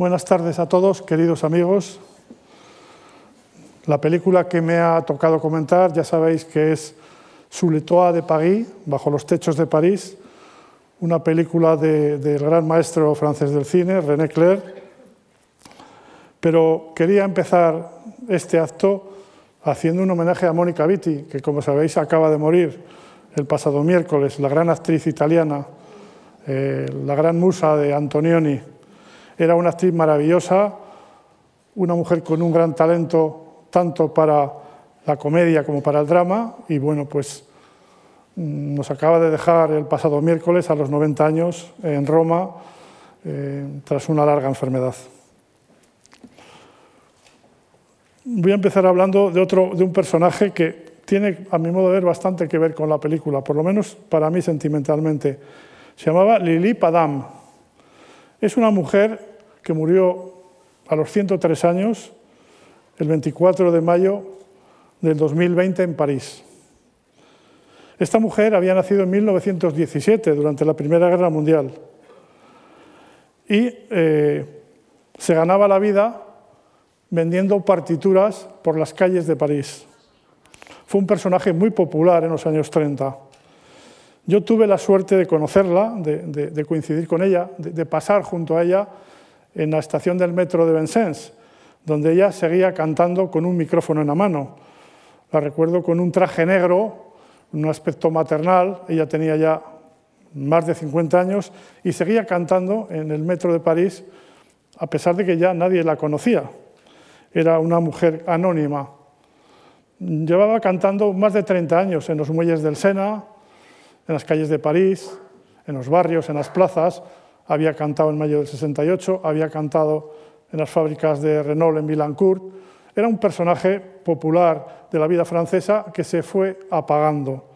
Buenas tardes a todos, queridos amigos. La película que me ha tocado comentar, ya sabéis que es toits de Paris, Bajo los techos de París, una película del gran maestro francés del cine, René Clair. Pero quería empezar este acto haciendo un homenaje a Mónica Vitti, que como sabéis acaba de morir el pasado miércoles, la gran actriz italiana, eh, la gran musa de Antonioni. Era una actriz maravillosa, una mujer con un gran talento tanto para la comedia como para el drama y bueno, pues mm, nos acaba de dejar el pasado miércoles a los 90 años en Roma eh, tras una larga enfermedad. Voy a empezar hablando de, otro, de un personaje que tiene, a mi modo de ver, bastante que ver con la película, por lo menos para mí sentimentalmente. Se llamaba Lili Padam. Es una mujer que murió a los 103 años, el 24 de mayo del 2020 en París. Esta mujer había nacido en 1917, durante la Primera Guerra Mundial, y eh, se ganaba la vida vendiendo partituras por las calles de París. Fue un personaje muy popular en los años 30. Yo tuve la suerte de conocerla, de, coincidir con ella, de, pasar junto a ella en la estación del metro de Vincennes, donde ella seguía cantando con un micrófono en la mano. La recuerdo con un traje negro, un aspecto maternal, ella tenía ya más de 50 años y seguía cantando en el metro de París a pesar de que ya nadie la conocía era una mujer anónima. Llevaba cantando más de 30 años en los muelles del Sena, en las calles de París, en los barrios, en las plazas. Había cantado en mayo del 68, había cantado en las fábricas de Renault en Milancourt. Era un personaje popular de la vida francesa que se fue apagando.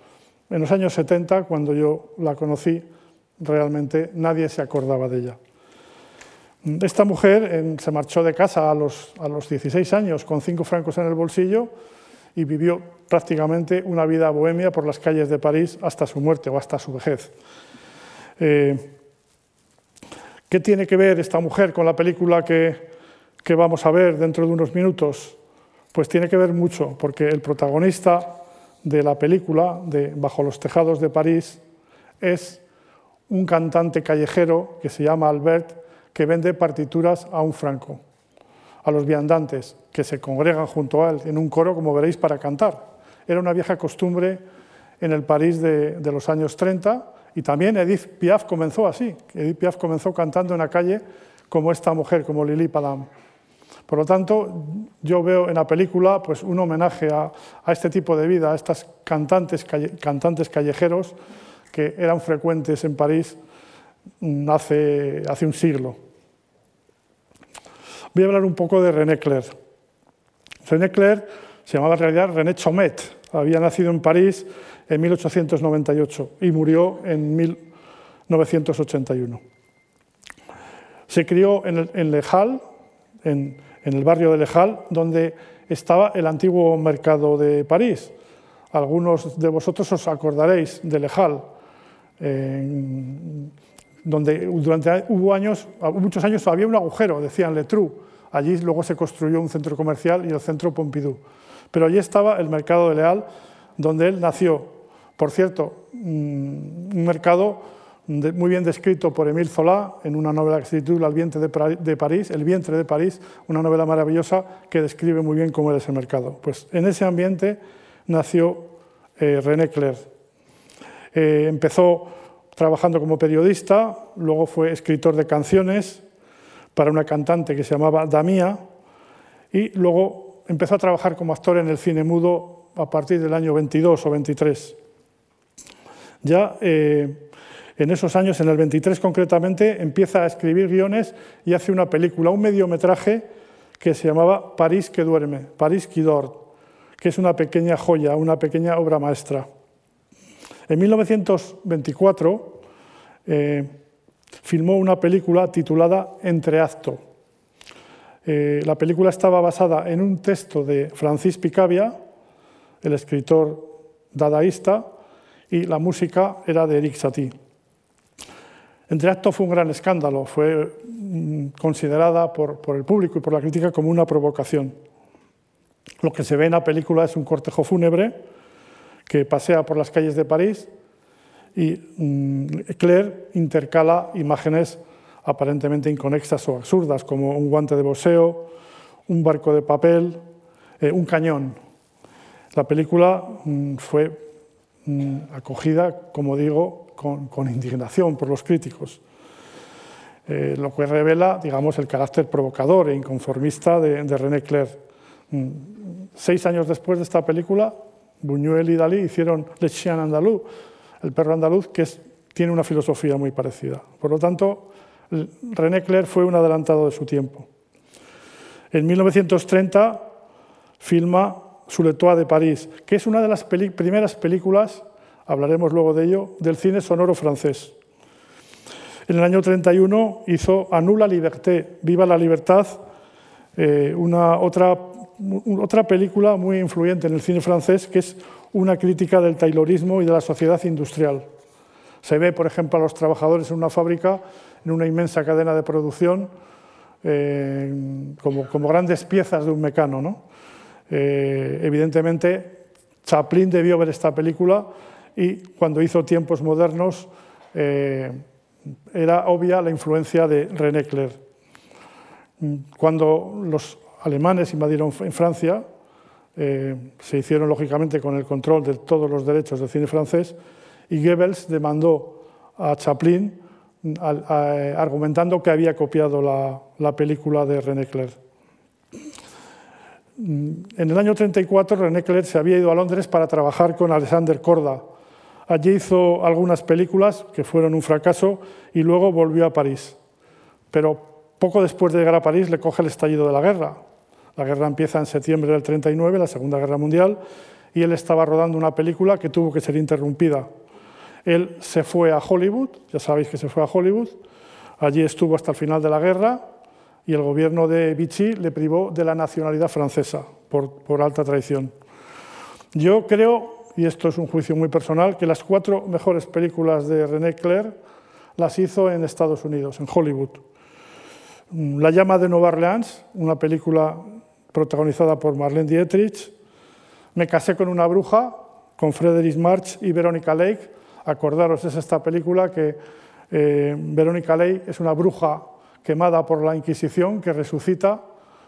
En los años 70, cuando yo la conocí, realmente nadie se acordaba de ella. Esta mujer se marchó de casa a los, a los 16 años con cinco francos en el bolsillo y vivió prácticamente una vida bohemia por las calles de París hasta su muerte o hasta su vejez. Eh, ¿Qué tiene que ver esta mujer con la película que, que vamos a ver dentro de unos minutos? Pues tiene que ver mucho, porque el protagonista de la película, de Bajo los tejados de París, es un cantante callejero que se llama Albert que vende partituras a un franco, a los viandantes que se congregan junto a él en un coro, como veréis, para cantar. Era una vieja costumbre en el París de, los años 30 y también Edith Piaf comenzó así. Edith Piaf comenzó cantando en la calle como esta mujer, como Lili Padam. Por lo tanto, yo veo en la película pues, un homenaje a, este tipo de vida, a estos cantantes, cantantes callejeros que eran frecuentes en París mm, hace, hace un siglo. Voy a hablar un poco de René Clair. René Clair se llamaba en realidad René Chomet, había nacido en París en 1898 y murió en 1981. Se crió en, en Le Hall, en, el barrio de Le Hall, donde estaba el antiguo mercado de París. Algunos de vosotros os acordaréis de Le Hall, donde durante muchos años había un agujero, decían Letru. Allí luego se construyó un centro comercial y el centro Pompidou. Pero allí estaba el mercado de Leal, donde él nació. Por cierto, mm, un mercado muy bien descrito por Émile Zola en una novela que se titula El vientre de París, El vientre de París, una novela maravillosa que describe muy bien cómo era ese mercado. Pues en ese ambiente nació eh, René Clair. Eh, empezó trabajando como periodista, luego fue escritor de canciones para una cantante que se llamaba Damía y luego empezó a trabajar como actor en el cine mudo a partir del año 22 o 23. Ya eh, en esos años, en el 23 concretamente, empieza a escribir guiones y hace una película, un mediometraje que se llamaba París que duerme, París qui dort, que es una pequeña joya, una pequeña obra maestra. En 1924 eh, filmó una película titulada Entreacto. Eh, la película estaba basada en un texto de Francis Picabia, el escritor dadaísta, y la música era de Eric Satie. Entre acto fue un gran escándalo, fue mm, considerada por, el público y por la crítica como una provocación. Lo que se ve en la película es un cortejo fúnebre que pasea por las calles de París y mm, Claire intercala imágenes aparentemente inconexas o absurdas, como un guante de boxeo, un barco de papel, eh, un cañón. La película mm, fue acogida, como digo, con, indignación por los críticos, eh, lo que revela, digamos, el carácter provocador e inconformista de, René Clair. Mm, seis años después de esta película, Buñuel y Dalí hicieron Le Chien Andalou, el perro andaluz, que tiene una filosofía muy parecida. Por lo tanto, René Clair fue un adelantado de su tiempo. En 1930 filma Sur de París, que es una de las primeras películas hablaremos luego de ello, del cine sonoro francés. En el año 31 hizo Anula Liberté, Viva la Libertad, eh, una, otra, otra película muy influyente en el cine francés, que es una crítica del taylorismo y de la sociedad industrial. Se ve, por ejemplo, a los trabajadores en una fábrica, en una inmensa cadena de producción, eh, como, grandes piezas de un mecano. ¿no? Eh, evidentemente, Chaplin debió ver esta película y cuando hizo Tiempos Modernos eh, era obvia la influencia de René Clair. Cuando los alemanes invadieron en Francia, se hicieron lógicamente con el control de todos los derechos del cine francés y Goebbels demandó a Chaplin argumentando que había copiado la, la película de René Clair. En el año 34 René Clair se había ido a Londres para trabajar con Alexander Korda, Allí hizo algunas películas que fueron un fracaso y luego volvió a París. Pero poco después de llegar a París le coge el estallido de la guerra. La guerra empieza en septiembre del 39, la Segunda Guerra Mundial, y él estaba rodando una película que tuvo que ser interrumpida. Él se fue a Hollywood, ya sabéis que se fue a Hollywood, allí estuvo hasta el final de la guerra y el gobierno de Vichy le privó de la nacionalidad francesa por, alta traición. Yo creo y esto es un juicio muy personal, que las cuatro mejores películas de René Clair las hizo en Estados Unidos, en Hollywood. Mm, La llama de Nueva Orleans, una película protagonizada por Marlene Dietrich. Me casé con una bruja, con Frederick March y Veronica Lake. Acordaros, es esta película que eh, Veronica Lake es una bruja quemada por la Inquisición que resucita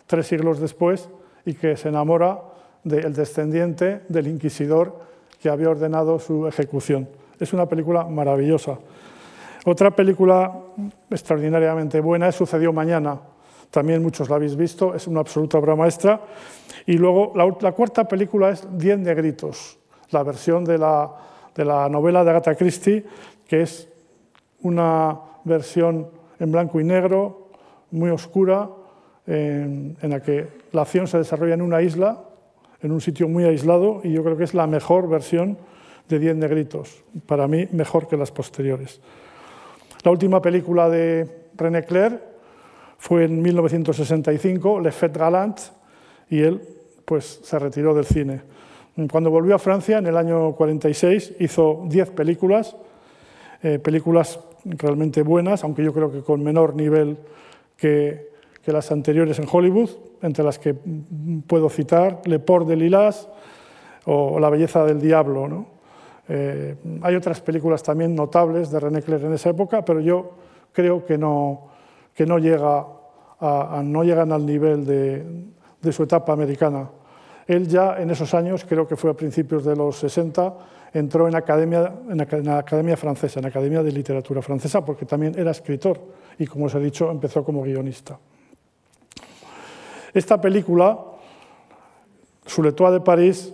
tres siglos después y que se enamora del descendiente del inquisidor que había ordenado su ejecución. Es una película maravillosa. Otra película extraordinariamente buena es Sucedió Mañana. También muchos la habéis visto, es una absoluta obra maestra. Y luego la, cuarta película es Diez Negritos, la versión de la, de la novela de Agatha Christie, que es una versión en blanco y negro, muy oscura, en, la que la acción se desarrolla en una isla en un sitio muy aislado y yo creo que es la mejor versión de Diez Negritos, para mí mejor que las posteriores. La última película de René Clair fue en 1965, Le Fête Galant, y él pues, se retiró del cine. Cuando volvió a Francia, en el año 46, hizo diez películas, eh, películas realmente buenas, aunque yo creo que con menor nivel que, las anteriores en Hollywood, entre las que puedo citar Le Port de Lilas o La belleza del diablo. Eh, hay otras películas también notables de René Clair en esa época, pero yo creo que no, que no, llega a, no llegan al nivel de, de su etapa americana. Él ya en esos años, creo que fue a principios de los 60, entró en la Academia Francesa, en la Academia de Literatura Francesa, porque también era escritor y, como os he dicho, empezó como guionista. Esta película, Suletois de París,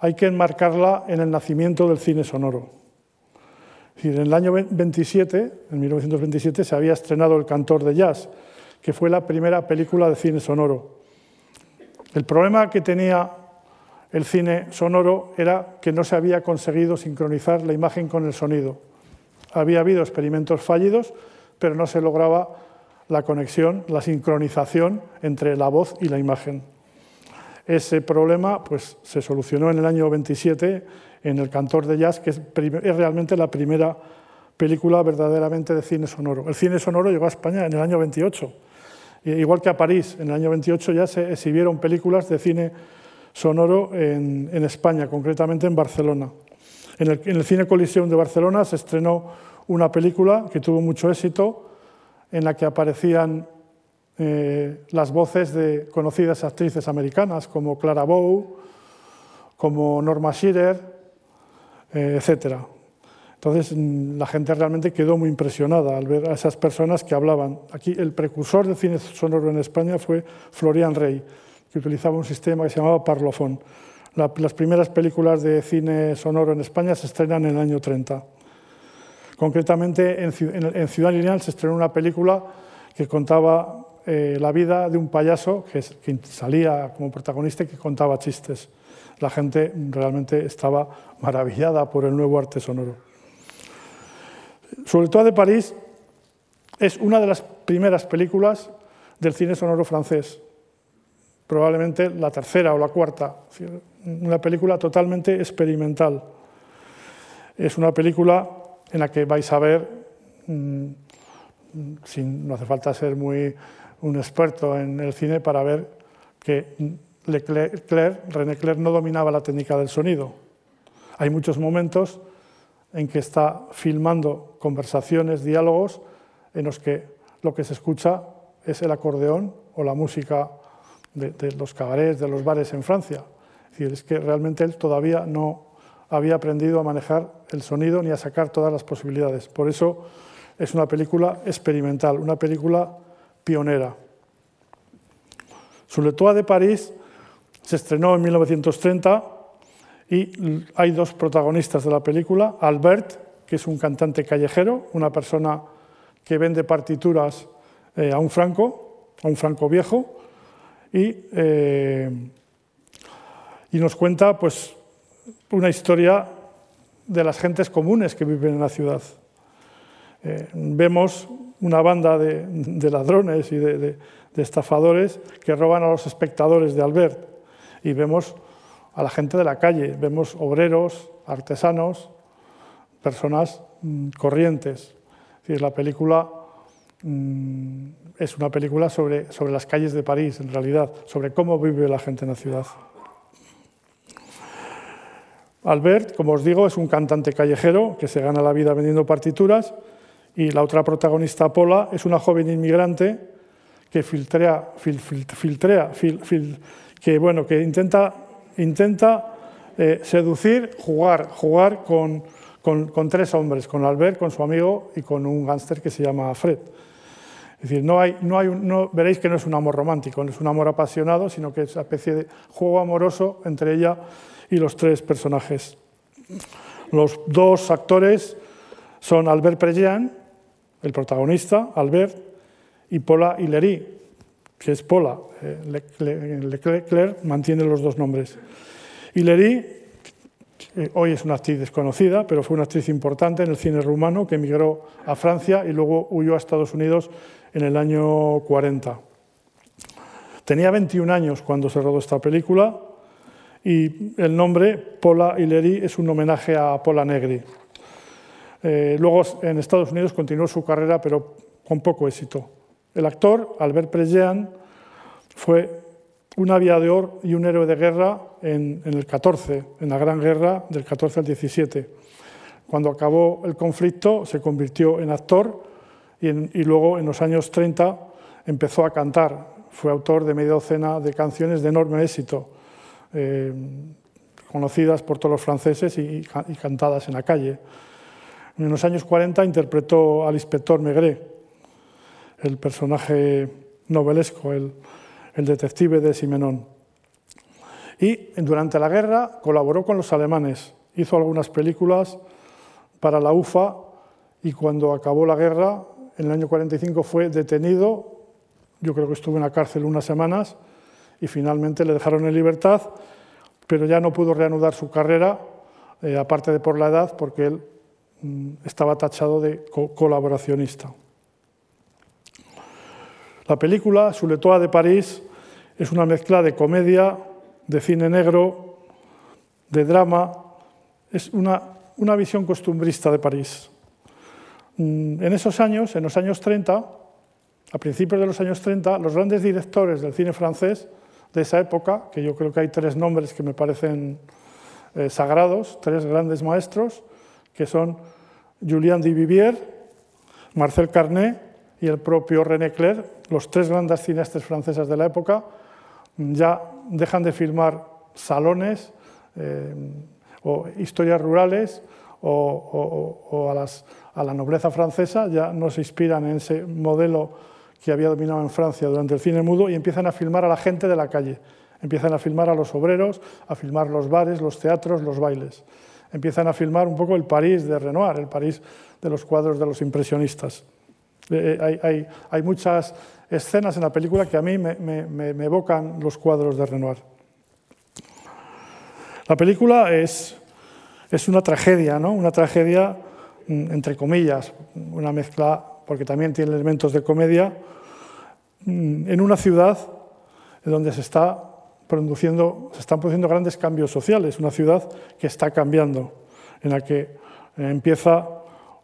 hay que enmarcarla en el nacimiento del cine sonoro. en el año 27, en 1927, se había estrenado El cantor de jazz, que fue la primera película de cine sonoro. El problema que tenía el cine sonoro era que no se había conseguido sincronizar la imagen con el sonido. Había habido experimentos fallidos, pero no se lograba la conexión, la sincronización entre la voz y la imagen. Ese problema pues, se solucionó en el año 27 en el Cantor de Jazz, que es, realmente la primera película verdaderamente de cine sonoro. El cine sonoro llegó a España en el año 28, igual que a París. En el año 28 ya se exhibieron películas de cine sonoro en, España, concretamente en Barcelona. En el, Cine Coliseum de Barcelona se estrenó una película que tuvo mucho éxito, en la que aparecían eh, las voces de conocidas actrices americanas como Clara Bow, como Norma Shearer, eh, etc. Entonces mm, la gente realmente quedó muy impresionada al ver a esas personas que hablaban. Aquí el precursor del cine sonoro en España fue Florian Rey que utilizaba un sistema que se llamaba Parlophone. las primeras películas de cine sonoro en España se estrenan en el año 30. Concretamente, en, Ciudad Lineal se estrenó una película que contaba eh, la vida de un payaso que, que, salía como protagonista y que contaba chistes. La gente realmente estaba maravillada por el nuevo arte sonoro. Sobre todo de París es una de las primeras películas del cine sonoro francés probablemente la tercera o la cuarta. Una película totalmente experimental. Es una película en la que vais a ver, mm, sin, no hace falta ser muy un experto en el cine para ver que Leclerc, René Clair no dominaba la técnica del sonido. Hay muchos momentos en que está filmando conversaciones, diálogos, en los que lo que se escucha es el acordeón o la música de, los cabarets, de los bares en Francia. Es decir, es que realmente él todavía no había aprendido a manejar el sonido ni a sacar todas las posibilidades. Por eso es una película experimental, una película pionera. Sur de París se estrenó en 1930 y hay dos protagonistas de la película, Albert, que es un cantante callejero, una persona que vende partituras eh, a un franco, a un franco viejo, eh, y, nos cuenta pues, una historia de las gentes comunes que viven en la ciudad. Eh, vemos una banda de, ladrones y de, estafadores que roban a los espectadores de Albert y vemos a la gente de la calle, vemos obreros, artesanos, personas mm, corrientes. Es la película mm, es una película sobre, sobre las calles de París, en realidad, sobre cómo vive la gente en la ciudad. Albert, como os digo, es un cantante callejero que se gana la vida vendiendo partituras y la otra protagonista, Pola, es una joven inmigrante que filtrea, filtrea que, bueno, que intenta, intenta eh, seducir, jugar, jugar con, tres hombres, con Albert, con su amigo y con un gángster que se llama Fred. Es decir, no hay, no hay no, veréis que no es un amor romántico, no es un amor apasionado, sino que es una especie de juego amoroso entre ella y los tres personajes. Los dos actores son Albert Prejean, el protagonista, Albert, y Paula Hillery, que es Paula. Eh, Leclerc mantiene los dos nombres. Hillery eh, hoy es una actriz desconocida, pero fue una actriz importante en el cine rumano que emigró a Francia y luego huyó a Estados Unidos en el año 40. Tenía 21 años cuando se rodó esta película y el nombre Pola Hillery es un homenaje a Pola Negri. Eh, luego en Estados Unidos continuó su carrera, pero con poco éxito. El actor, Albert Prejean, fue un aviador y un héroe de guerra en, el 14, en la Gran Guerra del 14 al 17. Cuando acabó el conflicto se convirtió en actor y, luego en los años 30 empezó a cantar. Fue autor de media docena de canciones de enorme éxito, eh, conocidas por todos los franceses y, cantadas en la calle. En los años 40 interpretó al inspector Maigret, el personaje novelesco, el, detective de Simenón. Y durante la guerra colaboró con los alemanes, hizo algunas películas para la UFA y cuando acabó la guerra en el año 45 fue detenido, yo creo que estuvo en la cárcel unas semanas y finalmente le dejaron en libertad, pero ya no pudo reanudar su carrera, eh, aparte de por la edad, porque él mm, estaba tachado de colaboracionista. La película Suletoa de París es una mezcla de comedia, de cine negro, de drama, es una, una visión costumbrista de París. Mm, en esos años, en los años 30, a principios de los años 30, los grandes directores del cine francés de esa época, que yo creo que hay tres nombres que me parecen eh, sagrados, tres grandes maestros, que son Julien Duvivier, Marcel Carnet y el propio René Clair, los tres grandes cineastas franceses de la época, ya dejan de filmar salones eh, o historias rurales o, a, la nobleza francesa, ya no se inspiran en ese modelo que había dominado en Francia durante el cine mudo y empiezan a filmar a la gente de la calle, empiezan a filmar a los obreros, a filmar los bares, los teatros, los bailes, empiezan a filmar un poco el París de Renoir, el París de los cuadros de los impresionistas. Eh, eh, hay, muchas escenas en la película que a mí me evocan los cuadros de Renoir. La película es una tragedia, ¿no? Una tragedia, mm, entre comillas, una mezcla, porque también tiene elementos de comedia, mm, en una ciudad donde se, se están produciendo grandes cambios sociales, una ciudad que está cambiando, en la que empieza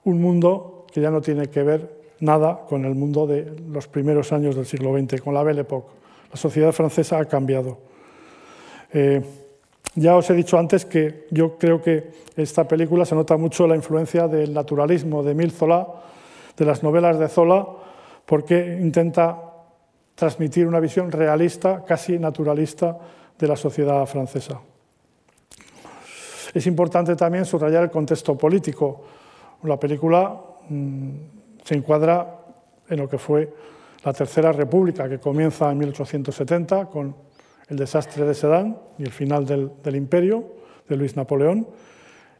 un mundo que ya no tiene que ver nada con el mundo de los primeros años del siglo XX, con la Belle Époque. La sociedad francesa ha cambiado. Eh, ya os he dicho antes que yo creo que esta película se nota mucho la influencia del naturalismo de Emile Zola, de las novelas de Zola, porque intenta transmitir una visión realista, casi naturalista, de la sociedad francesa. Es importante también subrayar el contexto político. La película mm, se encuadra en lo que fue la Tercera República, que comienza en 1870 con el desastre de Sedán y el final del, imperio de Luis Napoleón,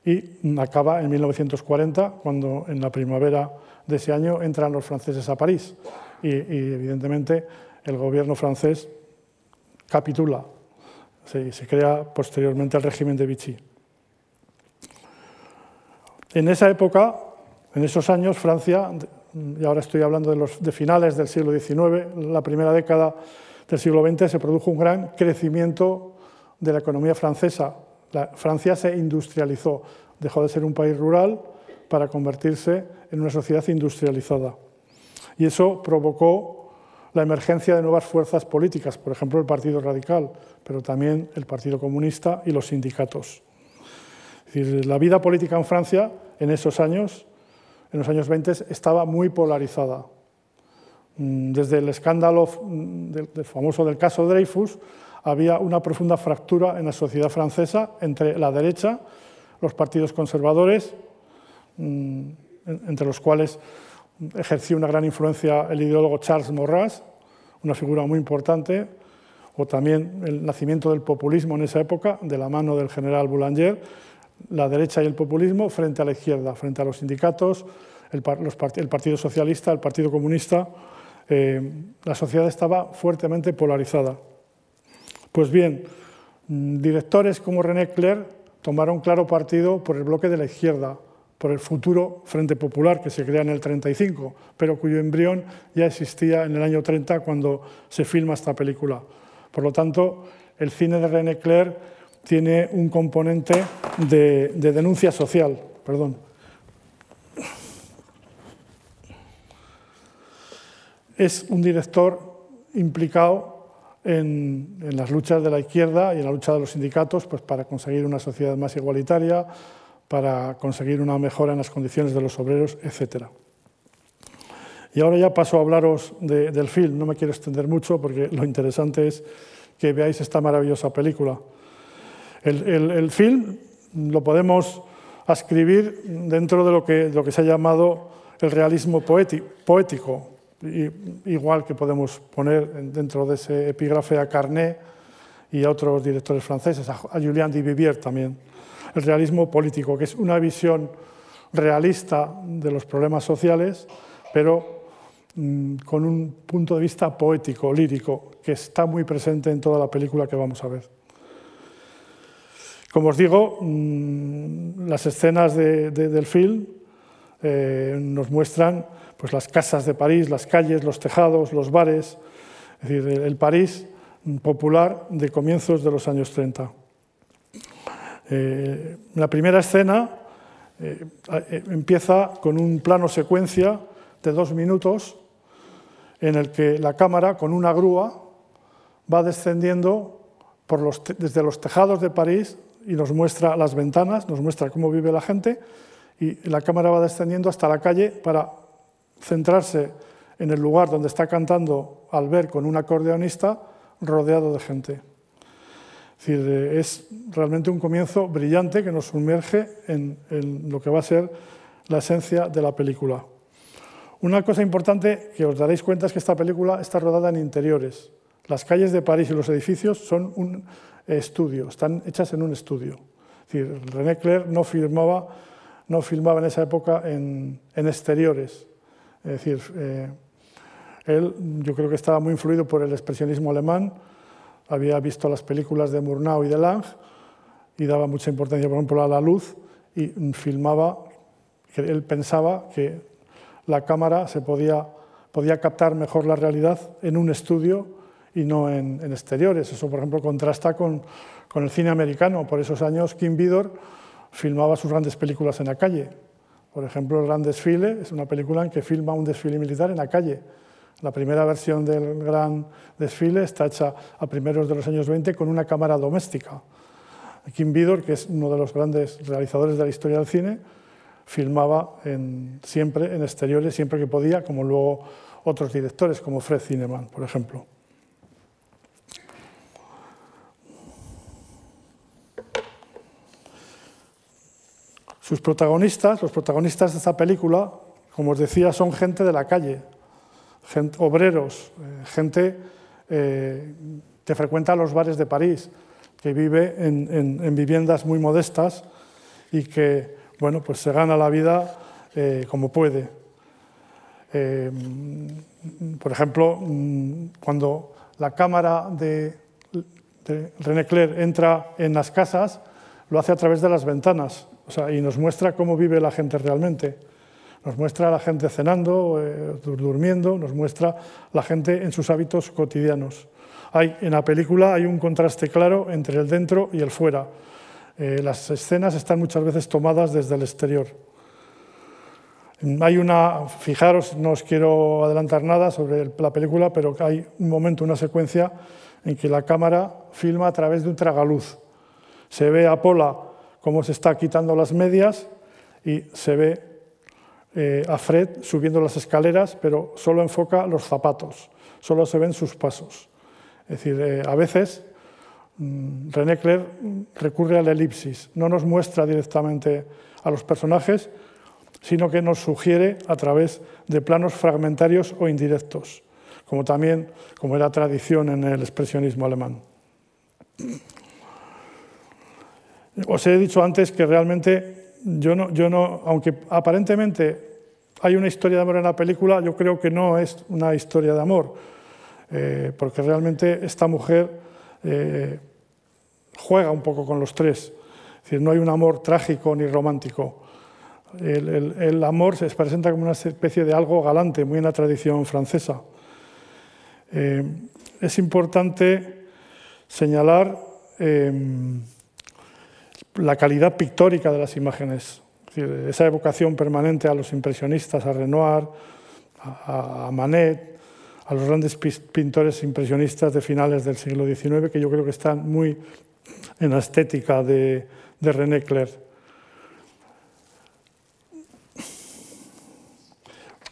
y acaba en 1940, cuando en la primavera de ese año entran los franceses a París. Y, evidentemente el gobierno francés capitula. Se, se crea posteriormente el régimen de Vichy. En esa época, en esos años, Francia, y ahora estoy hablando de, los, finales del siglo XIX, la primera década del siglo XX se produjo un gran crecimiento de la economía francesa. Francia se industrializó, dejó de ser un país rural para convertirse en una sociedad industrializada. Y eso provocó la emergencia de nuevas fuerzas políticas, por ejemplo el Partido Radical, pero también el Partido Comunista y los sindicatos. la vida política en Francia en esos años, en los años 20, estaba muy polarizada. Mm, desde el escándalo mm, del, famoso del caso Dreyfus, había una profunda fractura en la sociedad francesa entre la derecha, los partidos conservadores, mm, entre los cuales ejerció una gran influencia el ideólogo Charles Maurras, una figura muy importante, o también el nacimiento del populismo en esa época, de la mano del general Boulanger, la derecha y el populismo frente a la izquierda, frente a los sindicatos, el, Partido Socialista, el Partido Comunista, eh, la sociedad estaba fuertemente polarizada. Pues bien, mm, directores como René Clair tomaron claro partido por el bloque de la izquierda, por el futuro Frente Popular que se crea en el 35, pero cuyo embrión ya existía en el año 30 cuando se filma esta película. Por lo tanto, el cine de René Clair tiene un componente de, de denuncia social. Perdón. es un director implicado en, las luchas de la izquierda y en la lucha de los sindicatos pues, para conseguir una sociedad más igualitaria, para conseguir una mejora en las condiciones de los obreros, etc. Y ahora ya paso a hablaros del film. No me quiero extender mucho porque lo interesante es que veáis esta maravillosa película. El, film lo podemos ascribir dentro de lo que, se ha llamado el realismo poético, igual que podemos poner dentro de ese epígrafe a Carnet y a otros directores franceses, a Julien Duvivier también. El realismo político, que es una visión realista de los problemas sociales, pero mm, con un punto de vista poético, lírico, que está muy presente en toda la película que vamos a ver. Como os digo, mm, las escenas del film eh, nos muestran pues las casas de París, las calles, los tejados, los bares, es decir, el París popular de comienzos de los años 30. Eh, la primera escena Eh, empieza con un plano secuencia de dos minutos en el que la cámara con una grúa va descendiendo desde los tejados de París y nos muestra las ventanas, nos muestra cómo vive la gente y la cámara va descendiendo hasta la calle para centrarse en el lugar donde está cantando Albert con un acordeonista rodeado de gente. Es, eh, es realmente un comienzo brillante que nos sumerge en, en lo que va a ser la esencia de la película. Una cosa importante que os daréis cuenta es que esta película está rodada en interiores. Las calles de París y los edificios son un estudio, están hechas en un estudio. Es decir, René Clair no filmaba, no filmaba en esa época en, en exteriores. Es decir, eh, él yo creo que estaba muy influido por el expresionismo alemán, había visto las películas de Murnau y de Lange y daba mucha importancia, por ejemplo, a la luz y filmaba, él pensaba que la cámara se podía, podía captar mejor la realidad en un estudio y no en, en exteriores. Eso, por ejemplo, contrasta con, con, el cine americano. Por esos años, Kim Vidor filmaba sus grandes películas en la calle. Por ejemplo, El Gran Desfile es una película en que filma un desfile militar en la calle. La primera versión del Gran Desfile está hecha a primeros de los años 20 con una cámara doméstica. Kim Vidor, que es uno de los grandes realizadores de la historia del cine, filmaba en, siempre en exteriores, siempre que podía, como luego otros directores, como Fred Zinnemann, por ejemplo. Sus protagonistas, los protagonistas de esta película, como os decía, son gente de la calle, obreros, eh, gente eh, que frecuenta los bares de París, que vive en, en, en, viviendas muy modestas y que bueno, pues se gana la vida eh, como puede. Por ejemplo, mm, cuando la cámara de, de René Clair entra en las casas, lo hace a través de las ventanas o sea, y nos muestra cómo vive la gente realmente. Nos muestra a la gente cenando, eh, durmiendo, nos muestra la gente en sus hábitos cotidianos. Hay, en la película hay un contraste claro entre el dentro y el fuera. Eh, las escenas están muchas veces tomadas desde el exterior. Hay una, fijaros, no os quiero adelantar nada sobre la película, pero hay un momento, una secuencia en que la cámara filma a través de un tragaluz. Se ve a Pola cómo se está quitando las medias y se ve eh, a Fred subiendo las escaleras, pero solo enfoca los zapatos, solo se ven sus pasos. Es decir, eh, a veces mmm, René Clair recurre a la elipsis, no nos muestra directamente a los personajes, sino que nos sugiere a través de planos fragmentarios o indirectos, como también como era tradición en el expresionismo alemán. Os he dicho antes que realmente yo no, yo no, aunque aparentemente hay una historia de amor en la película, yo creo que no es una historia de amor, eh, porque realmente esta mujer eh, juega un poco con los tres. Es decir, no hay un amor trágico ni romántico. El, amor se presenta como una especie de algo galante, muy en la tradición francesa. Eh, es importante señalar la calidad pictórica de las imágenes, esa evocación permanente a los impresionistas, a Renoir, a, a Manet, a los grandes pintores impresionistas de finales del siglo XIX, que yo creo que están muy en la estética de, de René Clair.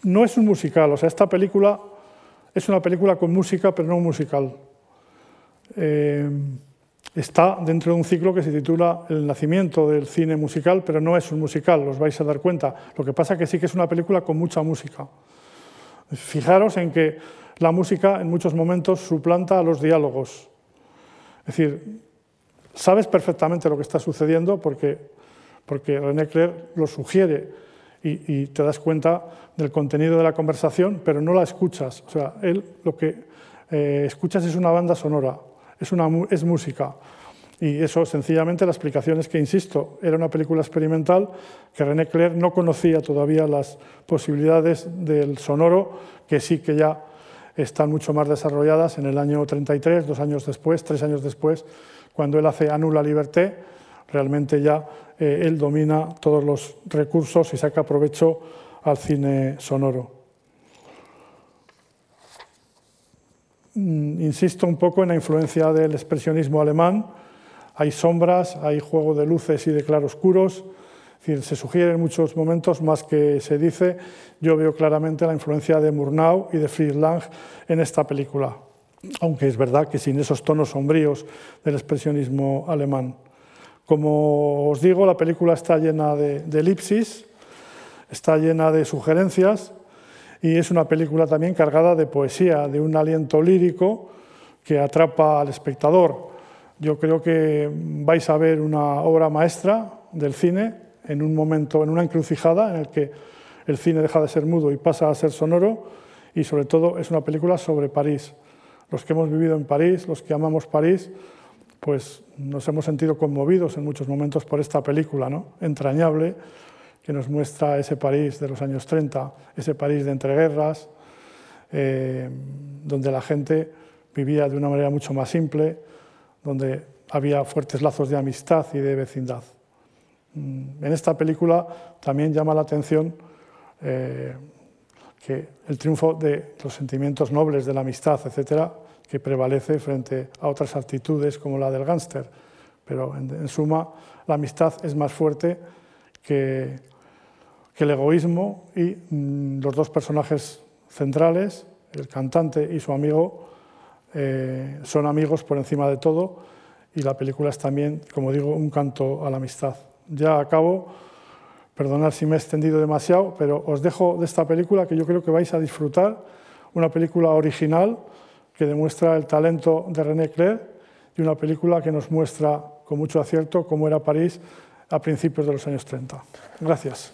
No es un musical, o sea, esta película es una película con música, pero no un musical. Eh, está dentro de un ciclo que se titula El nacimiento del cine musical, pero no es un musical, os vais a dar cuenta. Lo que pasa es que sí que es una película con mucha música. Fijaros en que la música en muchos momentos suplanta a los diálogos. Es decir, sabes perfectamente lo que está sucediendo porque, porque René Clair lo sugiere y, te das cuenta del contenido de la conversación, pero no la escuchas. O sea, él lo que eh, escuchas es una banda sonora, es, música. Y eso, sencillamente, la explicación es que, insisto, era una película experimental que René Clair no conocía todavía las posibilidades del sonoro, que sí que ya están mucho más desarrolladas en el año 33, dos años después, tres años después, cuando él hace Anula Liberté, realmente ya eh, él domina todos los recursos y saca provecho al cine sonoro. Insisto un poco en la influencia del expresionismo alemán. Hay sombras, hay juego de luces y de claroscuros. Es se sugiere en muchos momentos más que se dice. Yo veo claramente la influencia de Murnau y de Fritz en esta película, aunque es verdad que sin esos tonos sombríos del expresionismo alemán. Como os digo, la película está llena de, elipsis, está llena de sugerencias y es una película también cargada de poesía, de un aliento lírico que atrapa al espectador. Yo creo que vais a ver una obra maestra del cine en un momento, en una encrucijada en el que el cine deja de ser mudo y pasa a ser sonoro y sobre todo es una película sobre París. Los que hemos vivido en París, los que amamos París, pues nos hemos sentido conmovidos en muchos momentos por esta película, ¿no? entrañable, que nos muestra ese París de los años 30, ese París de entreguerras, eh, donde la gente vivía de una manera mucho más simple, donde había fuertes lazos de amistad y de vecindad. Mm, en esta película también llama la atención eh, que el triunfo de los sentimientos nobles, de la amistad, etcétera, que prevalece frente a otras actitudes como la del gángster. Pero en, suma, la amistad es más fuerte que, el egoísmo y mm, los dos personajes centrales, el cantante y su amigo, eh, son amigos por encima de todo y la película es también, como digo, un canto a la amistad. Ya acabo, perdonad si me he extendido demasiado, pero os dejo de esta película que yo creo que vais a disfrutar, una película original, que demuestra el talento de René Clair y una película que nos muestra con mucho acierto cómo era París a principios de los años 30. Gracias.